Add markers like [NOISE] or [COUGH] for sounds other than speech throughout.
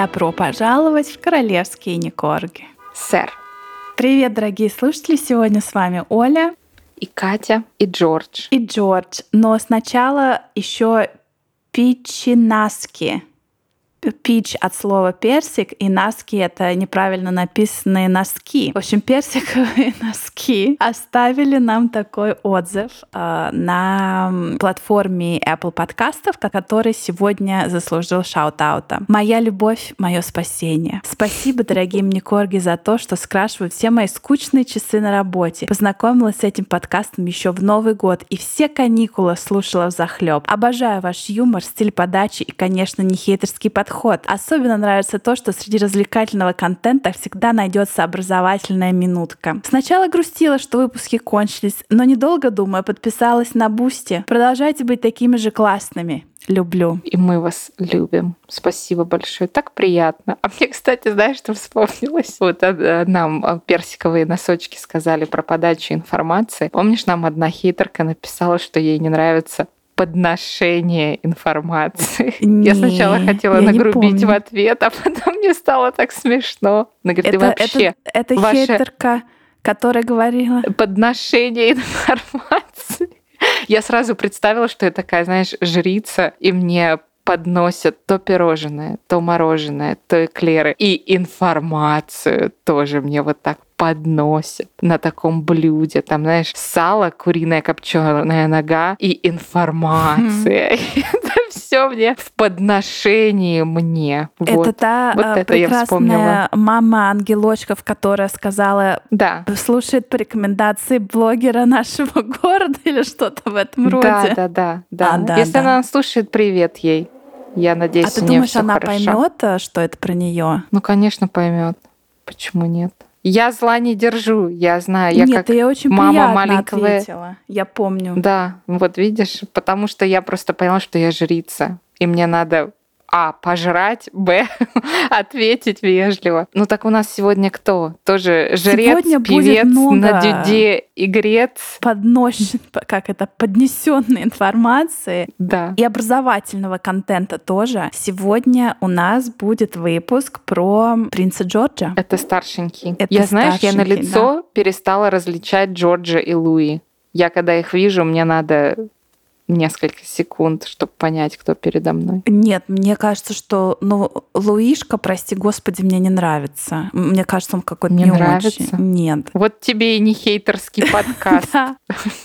Добро пожаловать в королевские Никорги. Сэр. Привет, дорогие слушатели! Сегодня с вами Оля. И Катя, и Джордж. И Джордж. Но сначала еще Пичинаски пич от слова персик, и носки — это неправильно написанные носки. В общем, персиковые [LAUGHS] носки оставили нам такой отзыв э, на платформе Apple подкастов, который сегодня заслужил шаут-аута. «Моя любовь — мое спасение. Спасибо, дорогие мне корги, за то, что скрашивают все мои скучные часы на работе. Познакомилась с этим подкастом еще в Новый год, и все каникулы слушала в захлеб. Обожаю ваш юмор, стиль подачи и, конечно, не хейтерский подход подход. Особенно нравится то, что среди развлекательного контента всегда найдется образовательная минутка. Сначала грустила, что выпуски кончились, но недолго думая, подписалась на Boosty. Продолжайте быть такими же классными. Люблю. И мы вас любим. Спасибо большое. Так приятно. А мне, кстати, знаешь, что вспомнилось? Вот э, нам э, персиковые носочки сказали про подачу информации. Помнишь, нам одна хейтерка написала, что ей не нравится подношение информации. Не, [LAUGHS] я сначала хотела я нагрубить в ответ, а потом мне стало так смешно. Она говорит, это, вообще... Это, это ваше... хейтерка, которая говорила... Подношение информации. [LAUGHS] Я сразу представила, что я такая, знаешь, жрица, и мне подносят то пирожное, то мороженое, то эклеры. И информацию тоже мне вот так подносят на таком блюде. Там, знаешь, сало, куриная копченая нога и информация. [LAUGHS] Это все мне в подношении мне. Это вот. та вот это прекрасная мама ангелочков, которая сказала, да. слушает по рекомендации блогера нашего [LAUGHS] города или что-то в этом роде. Да, да, да. да. А, да Если да. она слушает, привет ей. Я надеюсь, а ты думаешь, она поймет, э, что это про нее? Ну, конечно, поймет. Почему нет? Я зла не держу, я знаю. Я Нет, как я очень мама маленького. ответила. Я помню. Да, вот видишь, потому что я просто поняла, что я жрица, и мне надо а. Пожрать. Б. [LAUGHS] Ответить вежливо. Ну так у нас сегодня кто? Тоже жрец, сегодня певец, на дюде игрец. Подносит, как это, поднесенной информации. Да. И образовательного контента тоже. Сегодня у нас будет выпуск про принца Джорджа. Это старшенький. Это я, знаешь, я на лицо да. перестала различать Джорджа и Луи. Я когда их вижу, мне надо несколько секунд, чтобы понять, кто передо мной. Нет, мне кажется, что ну, Луишка, прости господи, мне не нравится. Мне кажется, он какой-то не, не нравится? очень. Нет. Вот тебе и не хейтерский [LAUGHS] подкаст.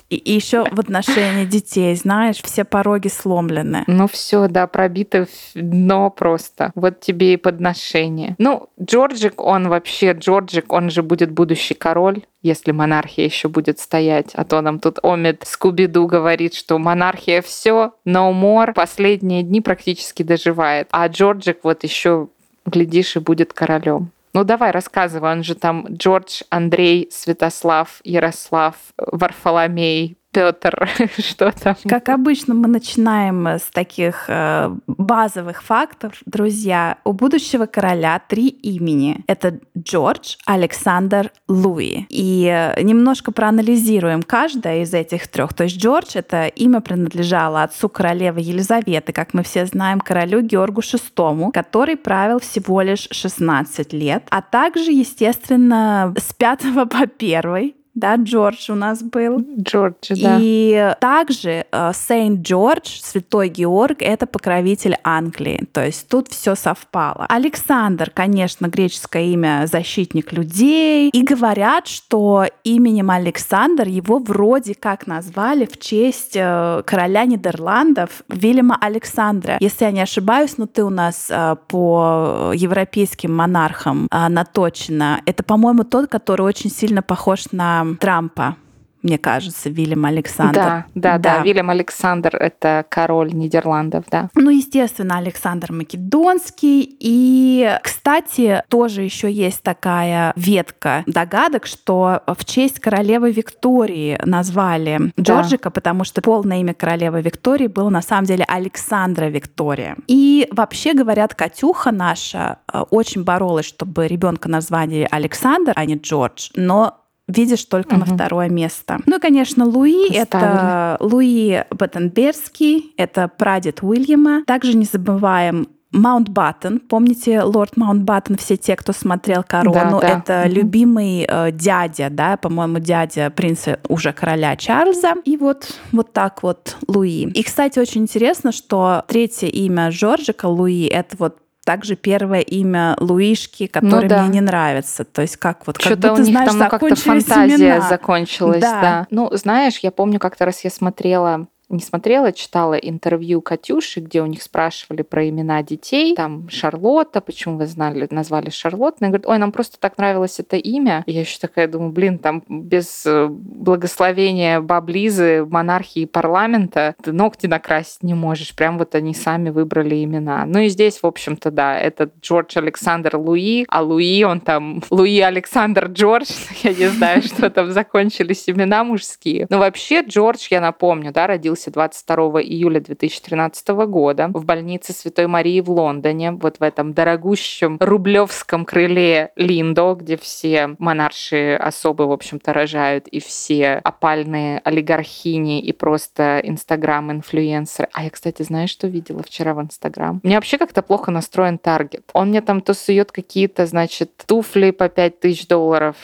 И еще в отношении детей, знаешь, все пороги сломлены. Ну все, да, пробито дно просто. Вот тебе и подношение. Ну, Джорджик, он вообще, Джорджик, он же будет будущий король если монархия еще будет стоять. А то нам тут Омид Скуби-Ду говорит, что монархия все, no more, последние дни практически доживает. А Джорджик вот еще, глядишь, и будет королем. Ну давай, рассказывай, он же там Джордж, Андрей, Святослав, Ярослав, Варфоломей, Петр, [LAUGHS] что там? Как обычно, мы начинаем с таких э, базовых фактов. Друзья, у будущего короля три имени. Это Джордж, Александр, Луи. И э, немножко проанализируем каждое из этих трех. То есть Джордж — это имя принадлежало отцу королевы Елизаветы, как мы все знаем, королю Георгу VI, который правил всего лишь 16 лет, а также, естественно, с 5 [LAUGHS] по 1 да, Джордж у нас был. Джордж, да. И также Сейнт Джордж, Святой Георг, это покровитель Англии. То есть тут все совпало. Александр, конечно, греческое имя защитник людей. И говорят, что именем Александр его вроде как назвали в честь э, короля Нидерландов Вильяма Александра. Если я не ошибаюсь, но ты у нас э, по европейским монархам э, наточена. Это, по-моему, тот, который очень сильно похож на Трампа мне кажется, Вильям Александр. Да, да, да, да. Вильям Александр — это король Нидерландов, да. Ну, естественно, Александр Македонский. И, кстати, тоже еще есть такая ветка догадок, что в честь королевы Виктории назвали да. Джорджика, потому что полное имя королевы Виктории было на самом деле Александра Виктория. И вообще, говорят, Катюха наша э, очень боролась, чтобы ребенка назвали Александр, а не Джордж, но видишь только угу. на второе место. Ну и, конечно, Луи это Луи Баттенберский, это прадед Уильяма. Также не забываем Маунтбаттен. Помните лорд Маунтбаттен, все те, кто смотрел «Корону», Да, да. это Мгм. любимый э, дядя, да, по-моему, дядя принца уже короля Чарльза. И вот, вот так вот Луи. И, кстати, очень интересно, что третье имя Жоржика Луи — это вот также первое имя Луишки, которое Ну да. мне не нравится. То есть как вот, как Что-то будто, у них знаешь, там как-то фантазия имена. закончилась, Да. да. Ну, знаешь, я помню, как-то раз я смотрела не смотрела, читала интервью Катюши, где у них спрашивали про имена детей. Там Шарлотта, почему вы знали, назвали Шарлотта. Она говорит, ой, нам просто так нравилось это имя. И я еще такая думаю, блин, там без э, благословения баб Лизы, монархии парламента ты ногти накрасить не можешь. Прям вот они сами выбрали имена. Ну и здесь, в общем-то, да, это Джордж Александр Луи, а Луи, он там Луи Александр Джордж. [LAUGHS] Я не знаю, что там закончились имена мужские. Но вообще Джордж, я напомню, да, родился 22 июля 2013 года в больнице Святой Марии в Лондоне, вот в этом дорогущем рублевском крыле Линдо, где все монарши особы, в общем-то, рожают, и все опальные олигархини и просто инстаграм-инфлюенсеры. А я, кстати, знаешь, что видела вчера в инстаграм? Меня вообще как-то плохо настроен таргет. Он мне там то сует какие-то, значит, туфли по 5000 долларов,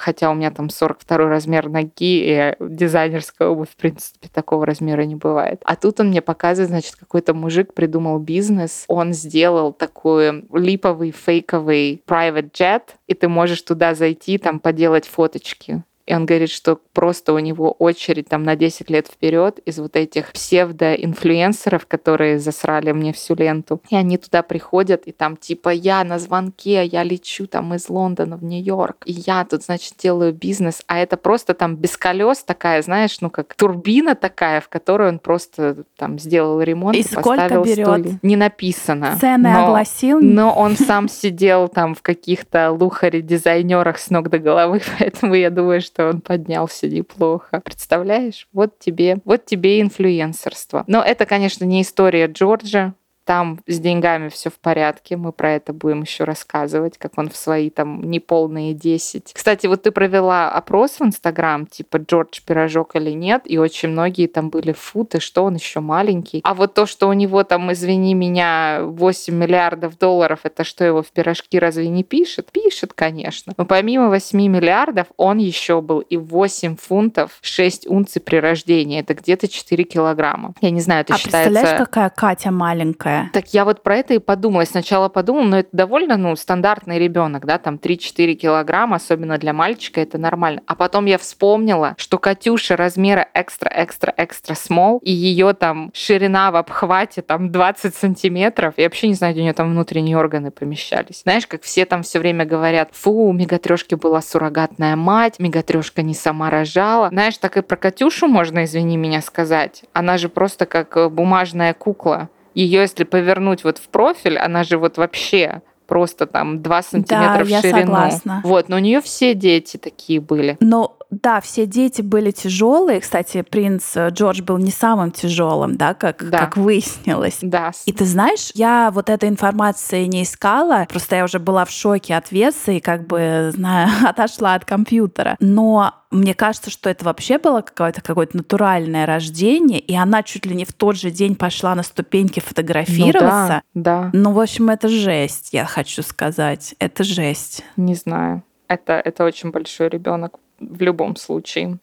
хотя у меня там 42 размер ноги, и дизайнерская обувь, в принципе, такого размера не бывает. А тут он мне показывает, значит, какой-то мужик придумал бизнес, он сделал такой липовый, фейковый private jet, и ты можешь туда зайти, там, поделать фоточки. И он говорит, что просто у него очередь там на 10 лет вперед из вот этих псевдоинфлюенсеров, которые засрали мне всю ленту. И они туда приходят, и там типа я на звонке, я лечу там из Лондона в Нью-Йорк, и я тут, значит, делаю бизнес. А это просто там без колес такая, знаешь, ну как турбина такая, в которую он просто там сделал ремонт И сколько поставил берет? стулья. Не написано. Цены но- огласил? но он сам сидел там в каких-то лухаре-дизайнерах с ног до головы, [LAUGHS] поэтому я думаю, что он поднялся неплохо. Представляешь? Вот тебе, вот тебе инфлюенсерство. Но это, конечно, не история Джорджа. Там с деньгами все в порядке. Мы про это будем еще рассказывать, как он в свои там неполные 10. Кстати, вот ты провела опрос в Инстаграм, типа Джордж пирожок или нет, и очень многие там были фу, ты что, он еще маленький. А вот то, что у него там, извини меня, 8 миллиардов долларов, это что его в пирожки разве не пишет? Пишет, конечно. Но помимо 8 миллиардов, он еще был и 8 фунтов 6 унций при рождении. Это где-то 4 килограмма. Я не знаю, это а считается... представляешь, какая Катя маленькая? Так я вот про это и подумала. Сначала подумала, но это довольно, ну, стандартный ребенок, да, там 3-4 килограмма, особенно для мальчика, это нормально. А потом я вспомнила, что Катюша размера экстра-экстра-экстра смол, и ее там ширина в обхвате там 20 сантиметров. Я вообще не знаю, где у нее там внутренние органы помещались. Знаешь, как все там все время говорят, фу, у Мегатрешки была суррогатная мать, Мегатрешка не сама рожала. Знаешь, так и про Катюшу можно, извини меня, сказать. Она же просто как э, бумажная кукла ее, если повернуть вот в профиль, она же вот вообще просто там 2 сантиметра в я ширину. согласна. Вот, но у нее все дети такие были. Но да, все дети были тяжелые. Кстати, принц э, Джордж был не самым тяжелым, да, как, Да. как выяснилось. Да. И ты знаешь, я вот этой информации не искала, просто я уже была в шоке от веса и как бы, знаю, [LAUGHS] отошла от компьютера. Но мне кажется, что это вообще было какое-то какое-то натуральное рождение, и она чуть ли не в тот же день пошла на ступеньки фотографироваться. Ну да, да, Ну, в общем, это жесть, я хочу сказать. Это жесть. не знаю. Это, это очень большой ребенок в любом случае.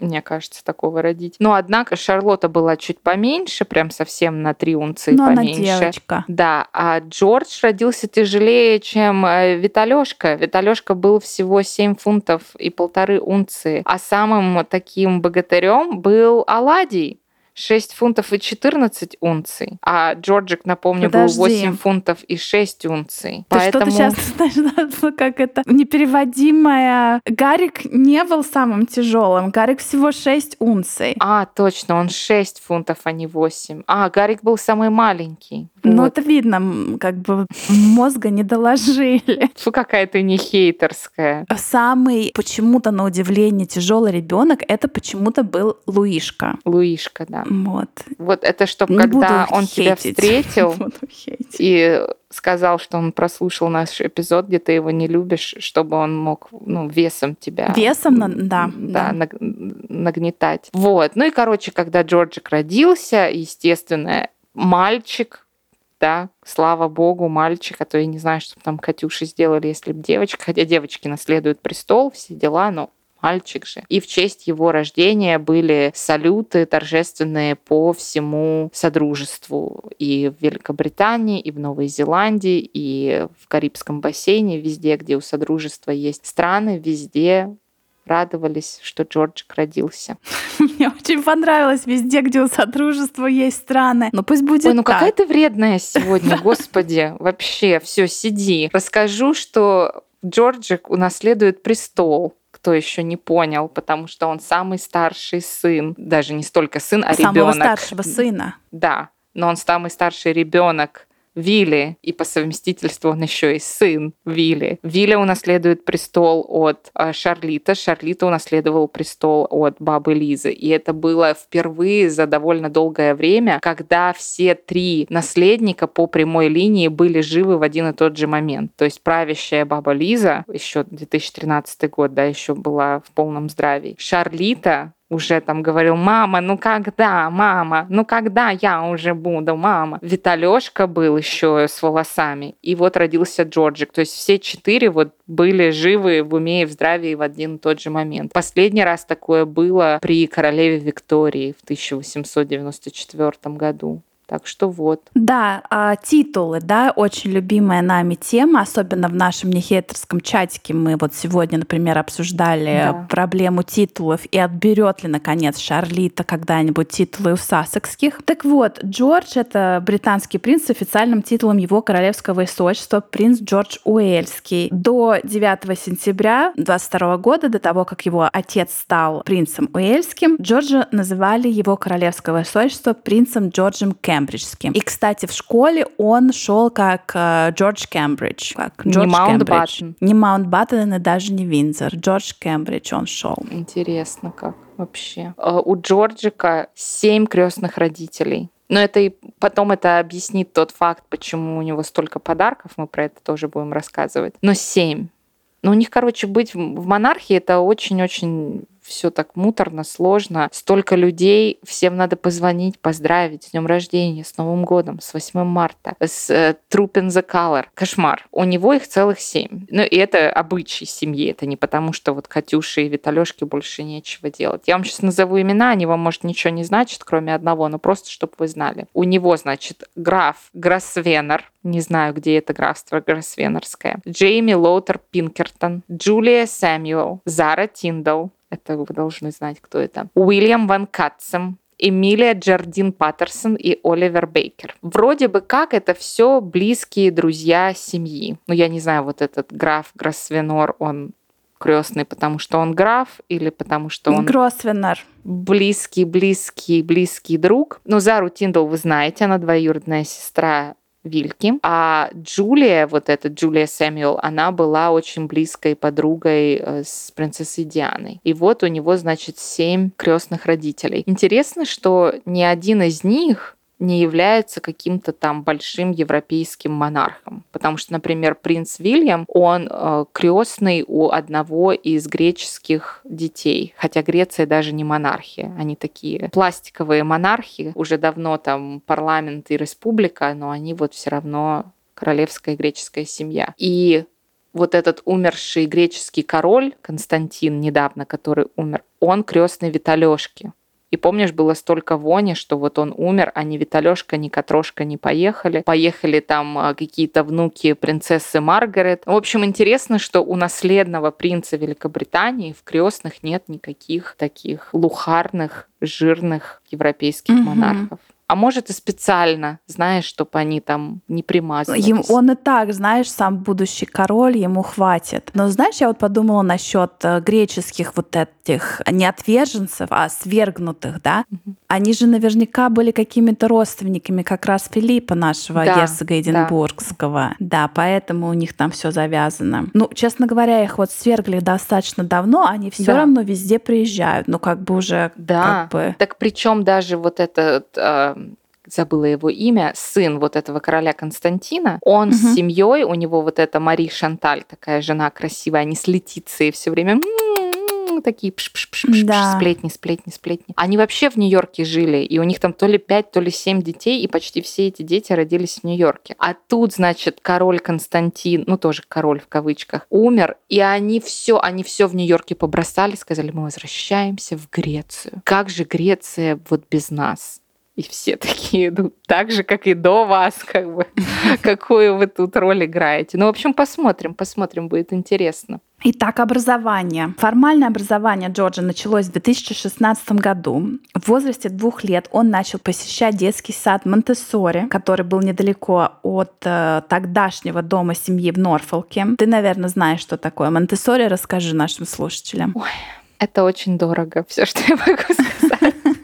Мне кажется, такого родить. Но однако Шарлотта была чуть поменьше, прям совсем на 3 унции Но она поменьше. девочка. Да, а Джордж родился тяжелее, чем э, Виталёшка. Виталёшка был всего 7 фунтов и полторы унции. А самым таким богатырем был Аладий. 6 фунтов и 14 унций. А Джорджик, напомню, Подожди. был 8 фунтов и 6 унций. Ты что-то сейчас, знаешь, [LAUGHS] как это непереводимое. Гарик не был самым тяжелым. Гарик всего 6 унций. А, точно, он 6 фунтов, а не 8. А, Гарик был самый маленький. Ну, Вот. это видно, как бы мозга не доложили. [LAUGHS] Фу, какая ты не хейтерская. Самый почему-то на удивление тяжелый ребенок это почему-то был Луишка. Луишка, да. Вот. Вот это чтобы, Не когда он тебя [LAUGHS] встретил и сказал, что он прослушал наш эпизод, где ты его не любишь, чтобы он мог ну, весом тебя... Весом, да, Да, да. наг- нагнетать. Вот. Ну и, короче, когда Джорджик родился, естественно, мальчик, да, слава богу, мальчик, а то я не знаю, что там Катюши сделали, если бы девочка, хотя девочки наследуют престол, все дела, но мальчик же. И в честь его рождения были салюты торжественные по всему Содружеству. И в Великобритании, и в Новой Зеландии, и в Карибском бассейне, везде, где у Содружества есть страны, везде радовались, что Джорджик родился. [LAUGHS] Мне очень понравилось везде, где у Содружества есть страны. Но пусть будет Ой, ну так. какая ты вредная [LAUGHS] сегодня, господи. Вообще, все, сиди. Расскажу, что Джорджик унаследует престол кто еще не понял, потому что он самый старший сын, даже не столько сын, а Самого ребенок. старшего сына. Да, но он самый старший ребенок Вилли, и по совместительству он еще и сын Вилли. Вилли унаследует престол от э, Шарлита, Шарлита унаследовал престол от бабы Лизы. И это было впервые за довольно долгое время, когда все три наследника по прямой линии были живы в один и тот же момент. То есть правящая баба Лиза, еще 2013 год, да, еще была в полном здравии. Шарлита уже там говорил, мама, ну когда, мама, ну когда я уже буду, мама. Виталешка был еще с волосами, и вот родился Джорджик. То есть все четыре вот были живы в уме и в здравии в один и тот же момент. Последний раз такое было при королеве Виктории в 1894 году. Так что вот. Да, а, титулы, да, очень любимая нами тема, особенно в нашем нехейтерском чатике. Мы вот сегодня, например, обсуждали Да. проблему титулов и отберет ли, наконец, Шарлита когда-нибудь титулы у сассекских. Так вот, Джордж — это британский принц с официальным титулом его королевского высочества, принц Джордж Уэльский. До 9 сентября 22 года, до того, как его отец стал принцем Уэльским, Джорджа называли его королевское высочество принцем Джорджем Кембриджским. И, кстати, в школе он шел как э, Джордж Кембридж. Как Не Джордж Маунтбаттен. Кембридж. Не Маунтбаттен и даже не Виндзор. Джордж Кембридж он шел. Интересно, как вообще. Э, У Джорджика семь крестных родителей. Но это и потом это объяснит тот факт, почему у него столько подарков. Мы про это тоже будем рассказывать. Но семь. Ну, у них, короче, быть в монархии это очень-очень все так муторно, сложно. Столько людей, всем надо позвонить, поздравить с днем рождения, с Новым годом, с 8 марта, с э, the Color. Кошмар. У него их целых семь. Ну, и это обычай семьи. Это не потому, что вот Катюше и Виталёшке больше нечего делать. Я вам сейчас назову имена, они вам, может, ничего не значат, кроме одного, но просто, чтобы вы знали. У него, значит, граф Гроссвенер, не знаю, где это графство Гроссвенерское, Джейми Лоутер Пинкертон, Джулия Сэмюэл, Зара Тиндал, это вы должны знать, кто это, Уильям Ван Катцем, Эмилия Джардин Паттерсон и Оливер Бейкер. Вроде бы как это все близкие друзья семьи. Ну, я не знаю, вот этот граф Гроссвенор, он крестный, потому что он граф или потому что он Гросвеннер. близкий, близкий, близкий друг. Ну, Зару Тиндал вы знаете, она двоюродная сестра Вильки. А Джулия, вот эта Джулия Сэмюэл, она была очень близкой подругой э, с принцессой Дианой. И вот у него, значит, семь крестных родителей. Интересно, что ни один из них не является каким-то там большим европейским монархом. Потому что, например, принц Вильям, он э, крестный у одного из греческих детей. Хотя Греция даже не монархия. Они такие пластиковые монархи. Уже давно там парламент и республика, но они вот все равно королевская греческая семья. И вот этот умерший греческий король Константин недавно, который умер, он крестный Виталешки. И помнишь, было столько вони, что вот он умер, а ни Виталешка, ни Катрошка не поехали. Поехали там а, какие-то внуки принцессы Маргарет. В общем, интересно, что у наследного принца Великобритании в крестных нет никаких таких лухарных, жирных европейских Мгм. монархов. А может и специально, знаешь, чтобы они там не примазывались. Им, он и так, знаешь, сам будущий король, ему хватит. Но знаешь, я вот подумала насчет э, греческих вот этих не отверженцев, а свергнутых, да? Мгм. Они же наверняка были какими-то родственниками как раз Филиппа нашего Да, герцога Эдинбургского. Да. поэтому у них там все завязано. Ну, честно говоря, их вот свергли достаточно давно, они все Да. равно везде приезжают. Ну, как бы уже Да. как бы Так причем даже вот этот э, забыла его имя, сын вот этого короля Константина, он Мгм. с семьей, у него вот эта Мари Шанталь, такая жена красивая, они с Летицией все время ну, такие пш -пш -пш -пш, да. сплетни, сплетни, сплетни. Они вообще в Нью-Йорке жили, и у них там то ли 5, то ли 7 детей, и почти все эти дети родились в Нью-Йорке. А тут, значит, король Константин, ну, тоже король в кавычках, умер, и они все, они все в Нью-Йорке побросали, сказали, мы возвращаемся в Грецию. Как же Греция вот без нас? И все такие, ну, так же, как и до вас, как бы, [LAUGHS] какую вы тут роль играете. Ну, в общем, посмотрим, посмотрим, будет интересно. Итак, образование. Формальное образование Джорджа началось в 2016 году. В возрасте двух лет он начал посещать детский сад Монтессори, который был недалеко от э, тогдашнего дома семьи в Норфолке. Ты, наверное, знаешь, что такое Монтессори. Расскажи нашим слушателям. Ой, это очень дорого, все, что я могу сказать.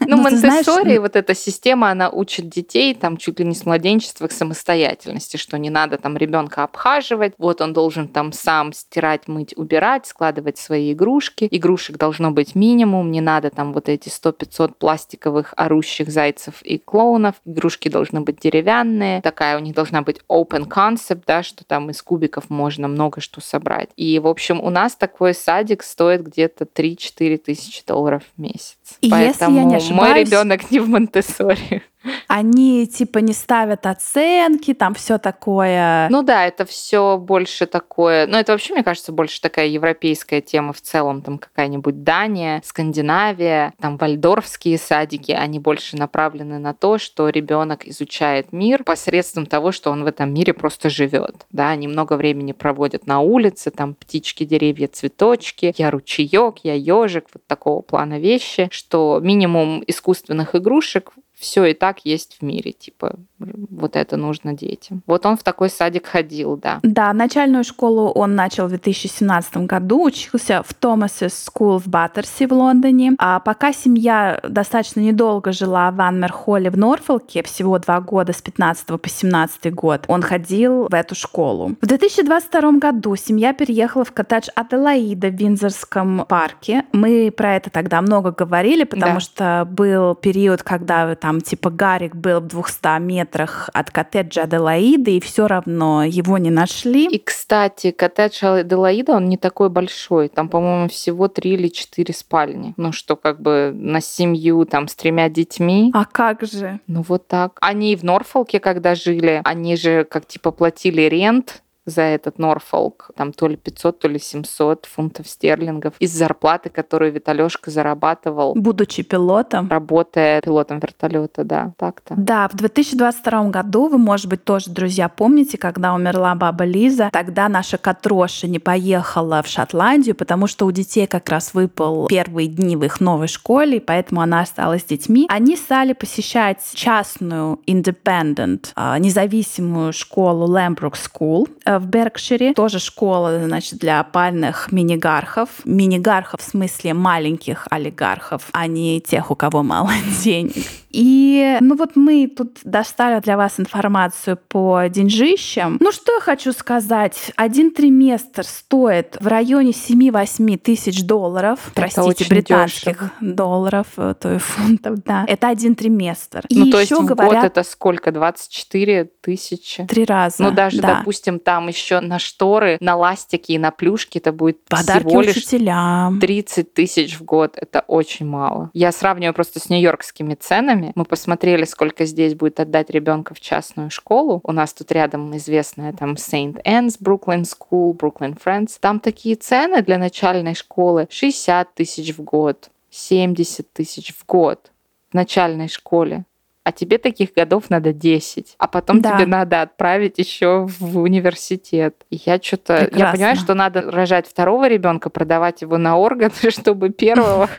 Ну, Монтессори, вот эта система, она учит детей там чуть ли не с младенчества к самостоятельности, что не надо там ребенка обхаживать, вот он должен там сам стирать, мыть, убирать, складывать свои игрушки. Игрушек должно быть минимум, не надо там вот эти 100-500 пластиковых орущих зайцев и клоунов. Игрушки должны быть деревянные, такая у них должна быть open concept, да, что там из кубиков можно много что собрать. И, в общем, у нас такой садик стоит где-то 3-4 тысячи долларов в месяц. И Поэтому если я не ошибаюсь, мой ребенок не в Монтессори. Они типа не ставят оценки, там все такое. Ну да, это все больше такое. Ну это вообще, мне кажется, больше такая европейская тема в целом. Там какая-нибудь Дания, Скандинавия, там вальдорфские садики, они больше направлены на то, что ребенок изучает мир посредством того, что он в этом мире просто живет. Да, они много времени проводят на улице, там птички, деревья, цветочки, я ручеек, я ежик, вот такого плана вещи, что минимум искусственных игрушек все и так есть в мире, типа вот это нужно детям. Вот он в такой садик ходил, да. Да, начальную школу он начал в 2017 году, учился в Томас's School в Баттерси в Лондоне. А пока семья достаточно недолго жила в Анмер-Холле в Норфолке, всего два года с 15 по 17 год, он ходил в эту школу. В 2022 году семья переехала в коттедж Аделаида в Винзорском парке. Мы про это тогда много говорили, потому да. что был период, когда там типа Гарик был в 200 метрах от коттеджа Аделаиды, и все равно его не нашли. И, кстати, коттедж Аделаида, он не такой большой. Там, по-моему, всего три или четыре спальни. Ну, что как бы на семью там с тремя детьми. А как же? Ну, вот так. Они в Норфолке, когда жили, они же как типа платили рент за этот Норфолк, там то ли 500, то ли 700 фунтов стерлингов из зарплаты, которую Виталёшка зарабатывал. Будучи пилотом. Работая пилотом вертолета, да, так-то. Да, в 2022 году, вы, может быть, тоже, друзья, помните, когда умерла баба Лиза, тогда наша Катроша не поехала в Шотландию, потому что у детей как раз выпал первые дни в их новой школе, поэтому она осталась с детьми. Они стали посещать частную independent, а, независимую школу Lambrook School э, в Беркшире. Тоже школа, значит, для опальных минигархов. Минигархов в смысле маленьких олигархов, а не тех, у кого мало [LAUGHS] денег. И, ну вот мы тут достали для вас информацию по деньжищам. Ну что я хочу сказать. Один триместр стоит в районе 7-8 тысяч долларов. Это простите, британских дешево. долларов, э, то есть фунтов, да. Это один триместр. И ну то есть в говорят, год это сколько? 24 тысячи? Три раза, Ну даже, да. допустим, там еще на шторы, на ластики и на плюшки это будет Подарки всего лишь учителям. 30 тысяч в год. Это очень мало. Я сравниваю просто с нью-йоркскими ценами ценами. Мы посмотрели, сколько здесь будет отдать ребенка в частную школу. У нас тут рядом известная там Saint Anne's Brooklyn School, Brooklyn Friends. Там такие цены для начальной школы 60 тысяч в год, 70 тысяч в год в начальной школе а тебе таких годов надо 10, а потом да. тебе надо отправить еще в университет. И я что-то... Я понимаю, что надо рожать второго ребенка, продавать его на органы, [LAUGHS] чтобы первого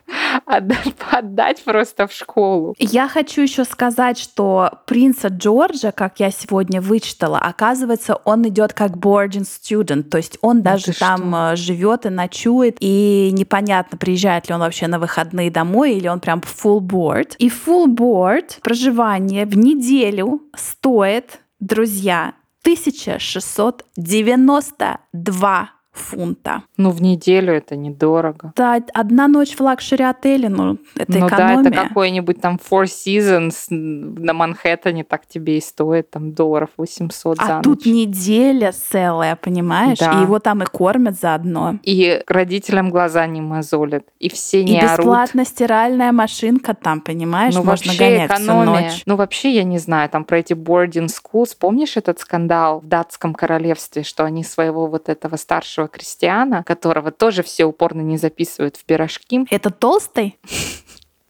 отдать просто в школу. Я хочу еще сказать, что принца Джорджа, как я сегодня вычитала, оказывается, он идет как boarding student, то есть он даже там э, живет и ночует, и непонятно, приезжает ли он вообще на выходные домой, или он прям full board. И full board проживание в неделю стоит, друзья, 1692 фунта. Ну, в неделю это недорого. Да, одна ночь в лакшери-отеле, ну, это ну экономия. да, это какой-нибудь там Four Seasons на Манхэттене так тебе и стоит, там долларов 800 а за ночь. тут неделя целая, понимаешь? Да. И его там и кормят заодно. И родителям глаза не мозолят, и все не и орут. бесплатно стиральная машинка там, понимаешь? Ну, Можно вообще экономия. ночь. Ну, вообще, я не знаю, там про эти boarding schools. Помнишь этот скандал в датском королевстве, что они своего вот этого старшего крестьяна, которого тоже все упорно не записывают в пирожки. Это толстый?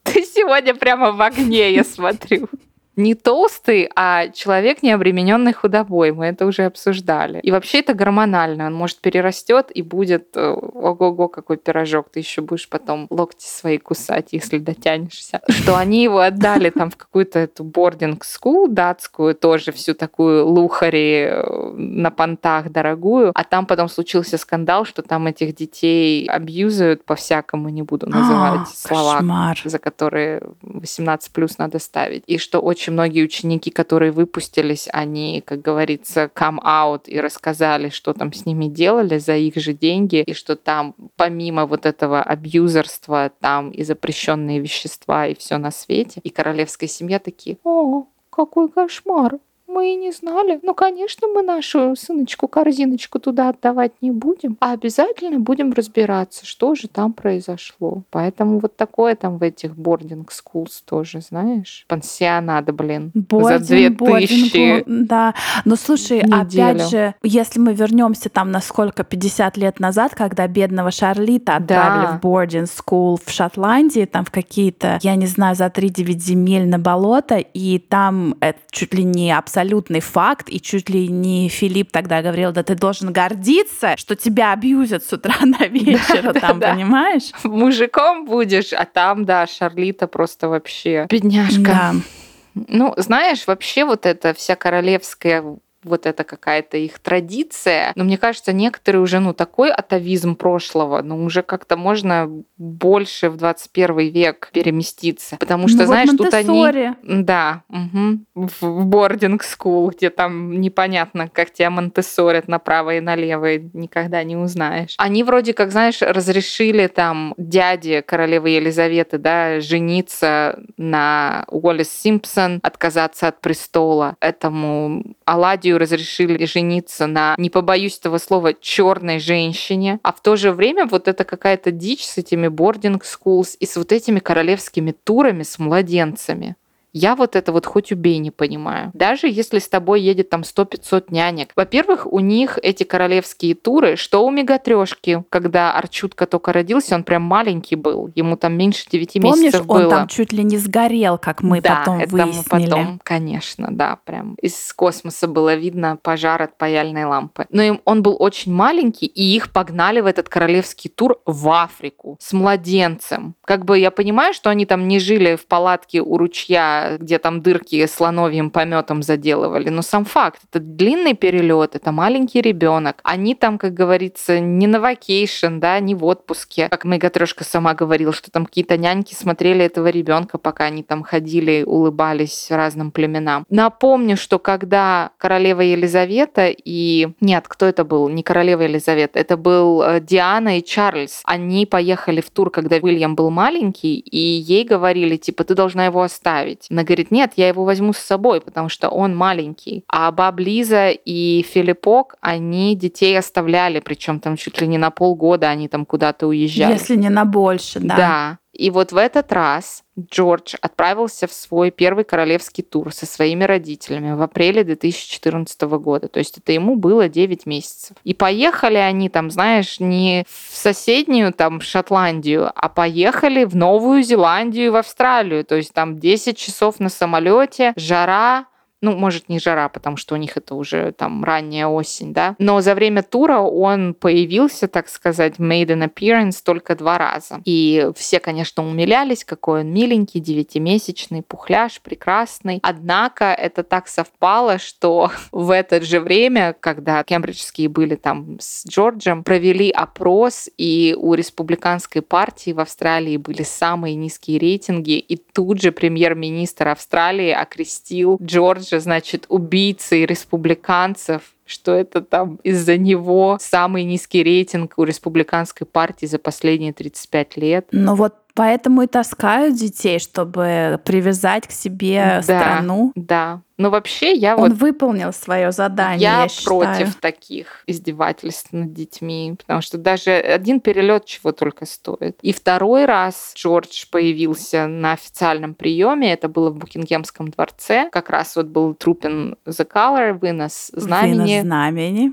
Ты сегодня прямо в огне, я смотрю не толстый, а человек, не обремененный худобой. Мы это уже обсуждали. И вообще это гормонально. Он может перерастет и будет э, ого-го, какой пирожок. Ты еще будешь потом локти свои кусать, если дотянешься. Что они его отдали там в какую-то эту boarding school датскую, тоже всю такую лухари э, на понтах дорогую. А там потом случился скандал, что там этих детей абьюзают по-всякому, не буду называть а, слова, кошмар. за которые 18 плюс надо ставить. И что очень очень многие ученики, которые выпустились, они, как говорится, come out и рассказали, что там с ними делали за их же деньги, и что там помимо вот этого абьюзерства, там и запрещенные вещества, и все на свете. И королевская семья такие, о, какой кошмар, мы и не знали. Ну, конечно, мы нашу сыночку-корзиночку туда отдавать не будем, а обязательно будем разбираться, что же там произошло. Поэтому вот такое там в этих boarding schools тоже, знаешь, пансионат, блин, Бординг, за две тысячи. Да, но слушай, неделю. опять же, если мы вернемся там на сколько, 50 лет назад, когда бедного Шарлита отправили Да. в boarding school в Шотландии, там в какие-то, я не знаю, за 3-9 земель на болото, и там это чуть ли не абсолютный факт, и чуть ли не Филипп тогда говорил, да ты должен гордиться, что тебя абьюзят с утра [LAUGHS] на вечер, да, там, да. понимаешь? Мужиком будешь, а там, да, Шарлита просто вообще бедняжка. Да. Ну, знаешь, вообще вот эта вся королевская вот это какая-то их традиция. Но мне кажется, некоторые уже, ну, такой атовизм прошлого, ну, уже как-то можно больше в 21 век переместиться. Потому что, Ну вот знаешь, тут они... Да, мгм. в boarding school, где там непонятно, как тебя монтессорят направо и налево, и никогда не узнаешь. Они вроде как, знаешь, разрешили там дяде королевы Елизаветы, да, жениться на Уоллес Симпсон, отказаться от престола. Этому Аладию разрешили жениться на, не побоюсь этого слова, черной женщине. А в то же время вот это какая-то дичь с этими boarding schools и с вот этими королевскими турами с младенцами. Я вот это вот хоть убей не понимаю. Даже если с тобой едет там 100-500 нянек. Во-первых, у них эти королевские туры, что у мегатрешки, когда Арчутка только родился, он прям маленький был. Ему там меньше 9 Помнишь, месяцев он было. там чуть ли не сгорел, как мы да, потом это мы выяснили. потом, конечно, да, прям из космоса было видно пожар от паяльной лампы. Но им он был очень маленький, и их погнали в этот королевский тур в Африку с младенцем. Как бы я понимаю, что они там не жили в палатке у ручья, где там дырки слоновьим пометом заделывали, но сам факт, это длинный перелет, это маленький ребенок. Они там, как говорится, не на vacation, да, не в отпуске. Как Мегатрешка сама говорила, что там какие-то няньки смотрели этого ребенка, пока они там ходили, улыбались разным племенам. Напомню, что когда королева Елизавета и... Нет, кто это был? Не королева Елизавета, это был э, Диана и Чарльз. Они поехали в тур, когда Уильям был маленький, и ей говорили, типа, ты должна его оставить. Она говорит, нет, я его возьму с собой, потому что он маленький. А баб Лиза и Филиппок, они детей оставляли, причем там чуть ли не на полгода они там куда-то уезжали. Если не на больше, да. Да. И вот в этот раз Джордж отправился в свой первый королевский тур со своими родителями в апреле 2014 года. То есть это ему было 9 месяцев. И поехали они там, знаешь, не в соседнюю там Шотландию, а поехали в Новую Зеландию и в Австралию. То есть там 10 часов на самолете, жара, ну, может, не жара, потому что у них это уже там ранняя осень, да. Но за время тура он появился, так сказать, made an appearance только два раза. И все, конечно, умилялись, какой он миленький, девятимесячный, пухляш, прекрасный. Однако это так совпало, что [LAUGHS] в это же время, когда кембриджские были там с Джорджем, провели опрос, и у республиканской партии в Австралии были самые низкие рейтинги, и тут же премьер-министр Австралии окрестил Джорджа, значит, убийцей республиканцев что это там из-за него самый низкий рейтинг у республиканской партии за последние 35 лет. Ну вот Поэтому и таскают детей, чтобы привязать к себе да, страну. Да. Но вообще я Он вот... выполнил свое задание, я, я против считаю. таких издевательств над детьми, потому что даже один перелет чего только стоит. И второй раз Джордж появился на официальном приеме, это было в Букингемском дворце, как раз вот был трупен The Color, вынос знамени. Вынос знамени.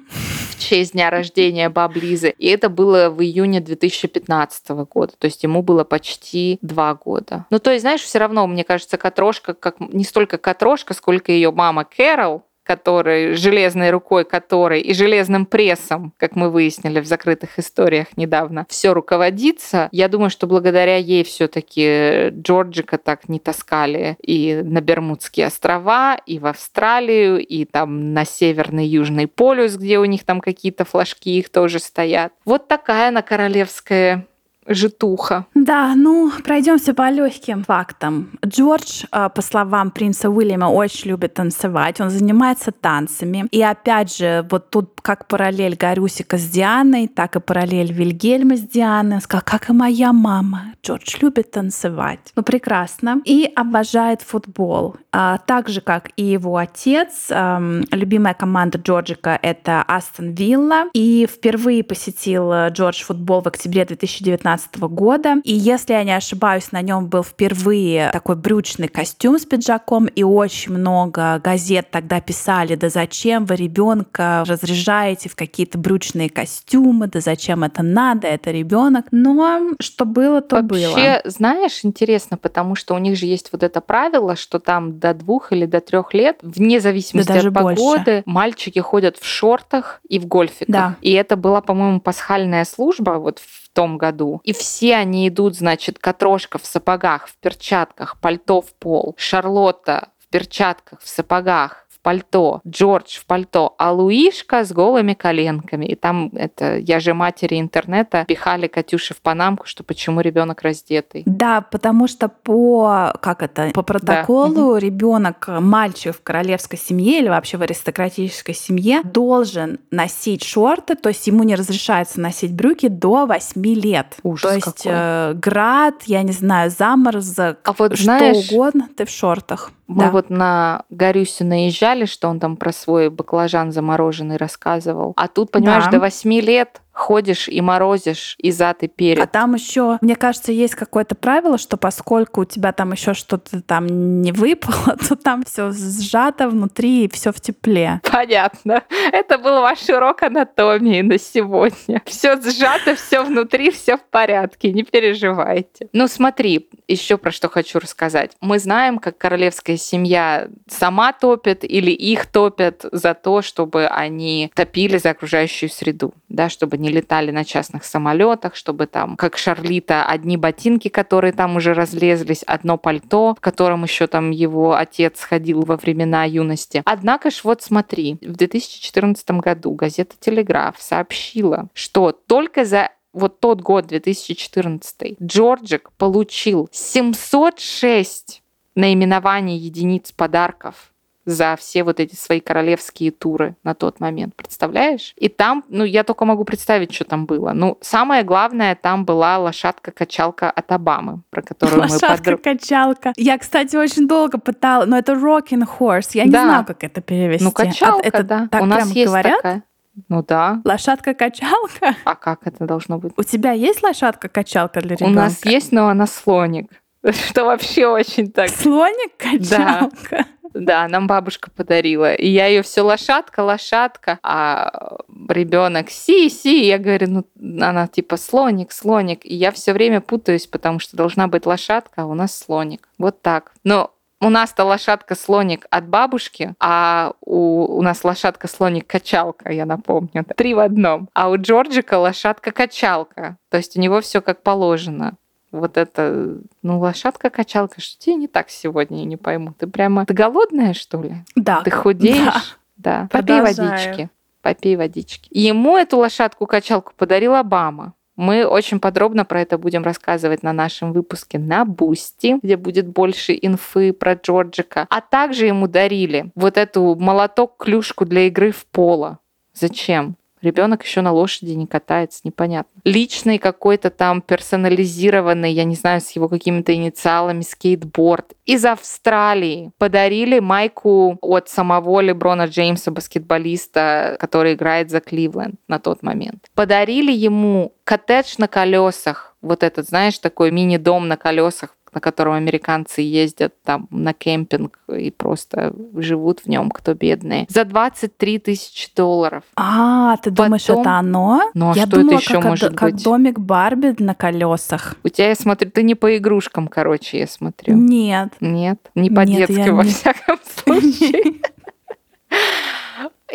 В честь дня рождения баб Лизы. И это было в июне 2015 года, то есть ему было почти два года. Ну, то есть, знаешь, все равно, мне кажется, Катрошка, как не столько Катрошка, сколько ее мама Кэрол, который железной рукой которой и железным прессом, как мы выяснили в закрытых историях недавно, все руководится. Я думаю, что благодаря ей все-таки Джорджика так не таскали и на Бермудские острова, и в Австралию, и там на Северный Южный полюс, где у них там какие-то флажки их тоже стоят. Вот такая она королевская житуха. Да, ну, пройдемся по легким фактам. Джордж, э, по словам принца Уильяма, очень любит танцевать. Он занимается танцами. И опять же, вот тут как параллель Гарюсика с Дианой, так и параллель Вильгельма с Дианой. Он сказал, как и моя мама. Джордж любит танцевать. Ну, прекрасно. И обожает футбол. А, так же, как и его отец. Эм, любимая команда Джорджика — это Астон Вилла. И впервые посетил э, Джордж футбол в октябре 2019 года. И если я не ошибаюсь, на нем был впервые такой брючный костюм с пиджаком, и очень много газет тогда писали, да зачем вы ребенка разряжаете в какие-то брючные костюмы, да зачем это надо, это ребенок. Но что было, то Вообще, было. Вообще, знаешь, интересно, потому что у них же есть вот это правило, что там до двух или до трех лет, вне зависимости Да от погоды, больше. мальчики ходят в шортах и в гольфиках. Да. И это была, по-моему, пасхальная служба вот в том году. И все они идут, значит, Катрошка в сапогах, в перчатках, пальто в пол, Шарлотта в перчатках, в сапогах, пальто, Джордж в пальто, а Луишка с голыми коленками. И там это я же матери интернета пихали Катюше в панамку, что почему ребенок раздетый. Да, потому что по как это по протоколу ребенок, мальчик в королевской семье или вообще в аристократической семье должен носить шорты, то есть ему не разрешается носить брюки до 8 лет. Ужас то есть какой. э, град, я не знаю, заморозок, А вот что знаешь, угодно, ты в шортах. Мы Да. вот на Горюсю наезжали, что он там про свой баклажан замороженный рассказывал. А тут, понимаешь, Да. до восьми лет ходишь и морозишь и зад, и А перед. там еще, мне кажется, есть какое-то правило, что поскольку у тебя там еще что-то там не выпало, [LAUGHS] то там все сжато внутри и все в тепле. Понятно. Это был ваш урок анатомии на сегодня. Все сжато, все внутри, все в порядке, не переживайте. Ну смотри, еще про что хочу рассказать. Мы знаем, как королевская семья сама топит или их топят за то, чтобы они топили за окружающую среду, да, чтобы не летали на частных самолетах, чтобы там, как Шарлита, одни ботинки, которые там уже разлезлись, одно пальто, в котором еще там его отец ходил во времена юности. Однако ж вот смотри, в 2014 году газета «Телеграф» сообщила, что только за вот тот год, 2014, Джорджик получил 706 наименований единиц подарков за все вот эти свои королевские туры на тот момент. Представляешь? И там, ну, я только могу представить, что там было. Ну, самое главное, там была лошадка-качалка от Обамы, про которую. Лошадка-качалка. Я, кстати, очень долго пытала, но это rocking horse. Я не Да. знаю, как это перевести. Ну, качалка, это да. так У нас есть говорят? такая. Ну да. Лошадка-качалка? А как это должно быть? У тебя есть лошадка-качалка для ребенка? У нас есть, но она слоник. [LAUGHS] Что вообще очень так. Слоник-качалка. Да, нам бабушка подарила. И я ее все лошадка, лошадка, а ребенок си, си. Я говорю, ну она типа слоник, слоник. И я все время путаюсь, потому что должна быть лошадка, а у нас слоник. Вот так. Но у нас-то лошадка-слоник от бабушки, а у, у нас лошадка-слоник-качалка, я напомню. Три в одном. А у Джорджика лошадка-качалка. То есть у него все как положено. Вот это, ну, лошадка-качалка, что тебе не так сегодня, я не пойму. Ты прямо, ты голодная, что ли? Да. Ты худеешь? Да. Попей Продолжаю. водички. Попей водички. И ему эту лошадку-качалку подарил Обама. Мы очень подробно про это будем рассказывать на нашем выпуске на Бусти, где будет больше инфы про Джорджика. А также ему дарили вот эту молоток-клюшку для игры в поло. Зачем? Ребенок еще на лошади не катается, непонятно. Личный какой-то там персонализированный, я не знаю, с его какими-то инициалами, скейтборд. Из Австралии подарили майку от самого Леброна Джеймса, баскетболиста, который играет за Кливленд на тот момент. Подарили ему коттедж на колесах, вот этот, знаешь, такой мини-дом на колесах на котором американцы ездят там на кемпинг и просто живут в нем, кто бедные, за 23 тысячи долларов. А, ты Потом... думаешь, это оно? Ну, а я что думала, это еще как, может как быть? домик Барби на колесах. У тебя, я смотрю, ты не по игрушкам, короче, я смотрю. Нет. Нет, не по Нет, детски я во не- всяком [LAUGHS] случае.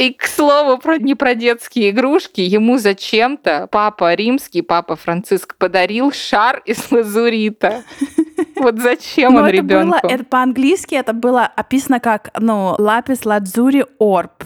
И, к слову, про, не про детские игрушки, ему зачем-то папа римский, папа Франциск подарил шар из лазурита. [LAUGHS] Вот зачем Но он ребенку? было, это по-английски это было описано как, ну, лапис ладзури орб.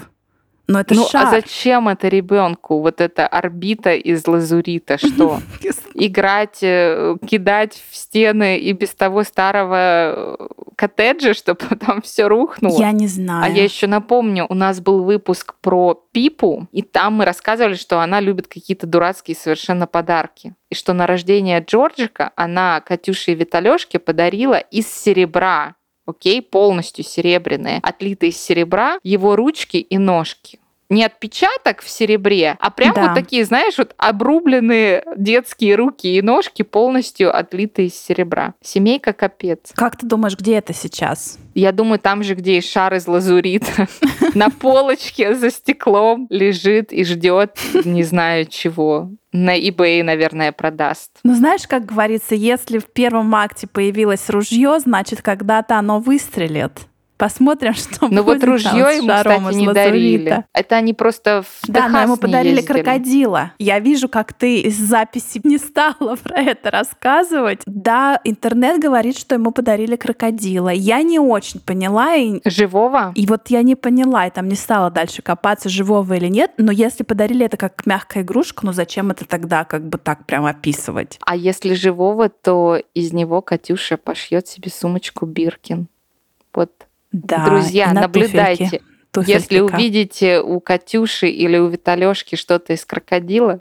Но это Ну, шар. а зачем это ребенку? Вот эта орбита из лазурита, что? [LAUGHS] Играть, э, кидать в стены и без того старого э, коттеджа, чтобы [LAUGHS] там все рухнуло? Я не знаю. А я еще напомню, у нас был выпуск про Пипу, и там мы рассказывали, что она любит какие-то дурацкие совершенно подарки. И что на рождение Джорджика она Катюше и Виталешке подарила из серебра, окей, полностью серебряные, отлитые из серебра, его ручки и ножки. Не отпечаток в серебре, а прям Да. вот такие, знаешь, вот обрубленные детские руки и ножки, полностью отлитые из серебра. Семейка капец. Как ты думаешь, где это сейчас? Я думаю, там же, где и шар из лазурита, [LAUGHS] на полочке за стеклом лежит и ждет не знаю чего. На eBay, наверное, продаст. Ну, знаешь, как говорится, если в первом акте появилось ружье, значит, когда-то оно выстрелит. Посмотрим, [LAUGHS] что Но будет Ну вот там ружье с ему, кстати, не лазурита. дарили. Это они просто в Да, но Техас ему не подарили ездили. крокодила. Я вижу, как ты из записи [LAUGHS] не стала про это рассказывать. Да, интернет говорит, что ему подарили крокодила. Я не очень поняла, и, Живого? и вот я не поняла, и там не стала дальше копаться, живого или нет. Но если подарили это как мягкая игрушка, ну зачем это тогда как бы так прям описывать? А если живого, то из него Катюша пошьет себе сумочку Биркин. Вот, Да, друзья, на наблюдайте. туфельки. Если увидите у Катюши или у Виталешки что-то из крокодила,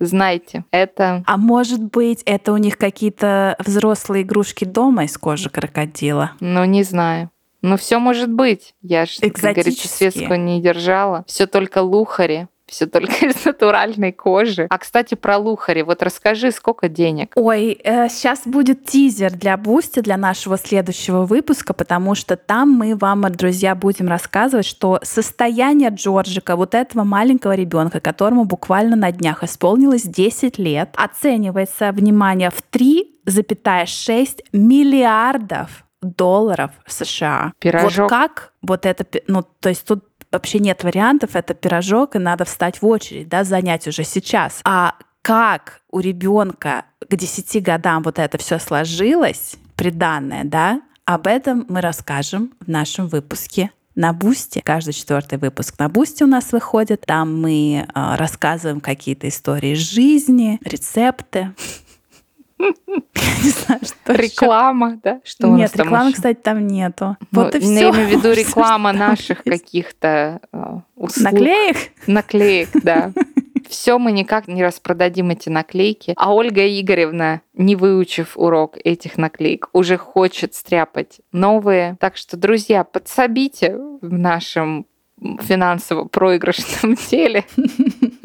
знайте, это А может быть, это у них какие-то взрослые игрушки дома из кожи крокодила? Ну, не знаю. Ну, все может быть. Я же, как говорится, светскую не держала. Все только лухари. Все только [LAUGHS] из натуральной кожи. А, кстати, про лухари. Вот расскажи, сколько денег? Ой, сейчас будет тизер для Бусти, для нашего следующего выпуска, потому что там мы вам, друзья, будем рассказывать, что состояние Джорджика, вот этого маленького ребенка, которому буквально на днях исполнилось 10 лет, оценивается, внимание, в 3,6 миллиардов долларов США. Пирожок. Вот как вот это, ну, то есть тут вообще нет вариантов, это пирожок, и надо встать в очередь, да, занять уже сейчас. А как у ребенка к 10 годам вот это все сложилось, приданное, да, об этом мы расскажем в нашем выпуске на Бусти. Каждый четвертый выпуск на Бусти у нас выходит. Там мы э, рассказываем какие-то истории из жизни, рецепты. Не знаю, что. Реклама, да? Что у нас Нет, рекламы, ещё? кстати, там нету. Ну, Вот и Я все. имею в виду [LAUGHS] реклама наших каких-то э, услуг. Наклеек? Наклеек, [LAUGHS] да. Все мы никак не распродадим эти наклейки. А Ольга Игоревна, не выучив урок этих наклеек, уже хочет стряпать новые. Так что, друзья, подсобите в нашем финансово проигрышном [LAUGHS] деле.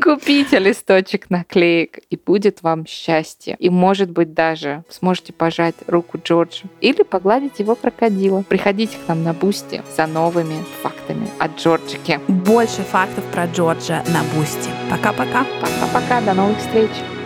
Купите листочек наклеек, и будет вам счастье. И, может быть, даже сможете пожать руку Джорджу или погладить его крокодила. Приходите к нам на Бусти за новыми фактами о Джорджике. Больше фактов про Джорджа на Бусти. Пока-пока. Пока-пока, до новых встреч!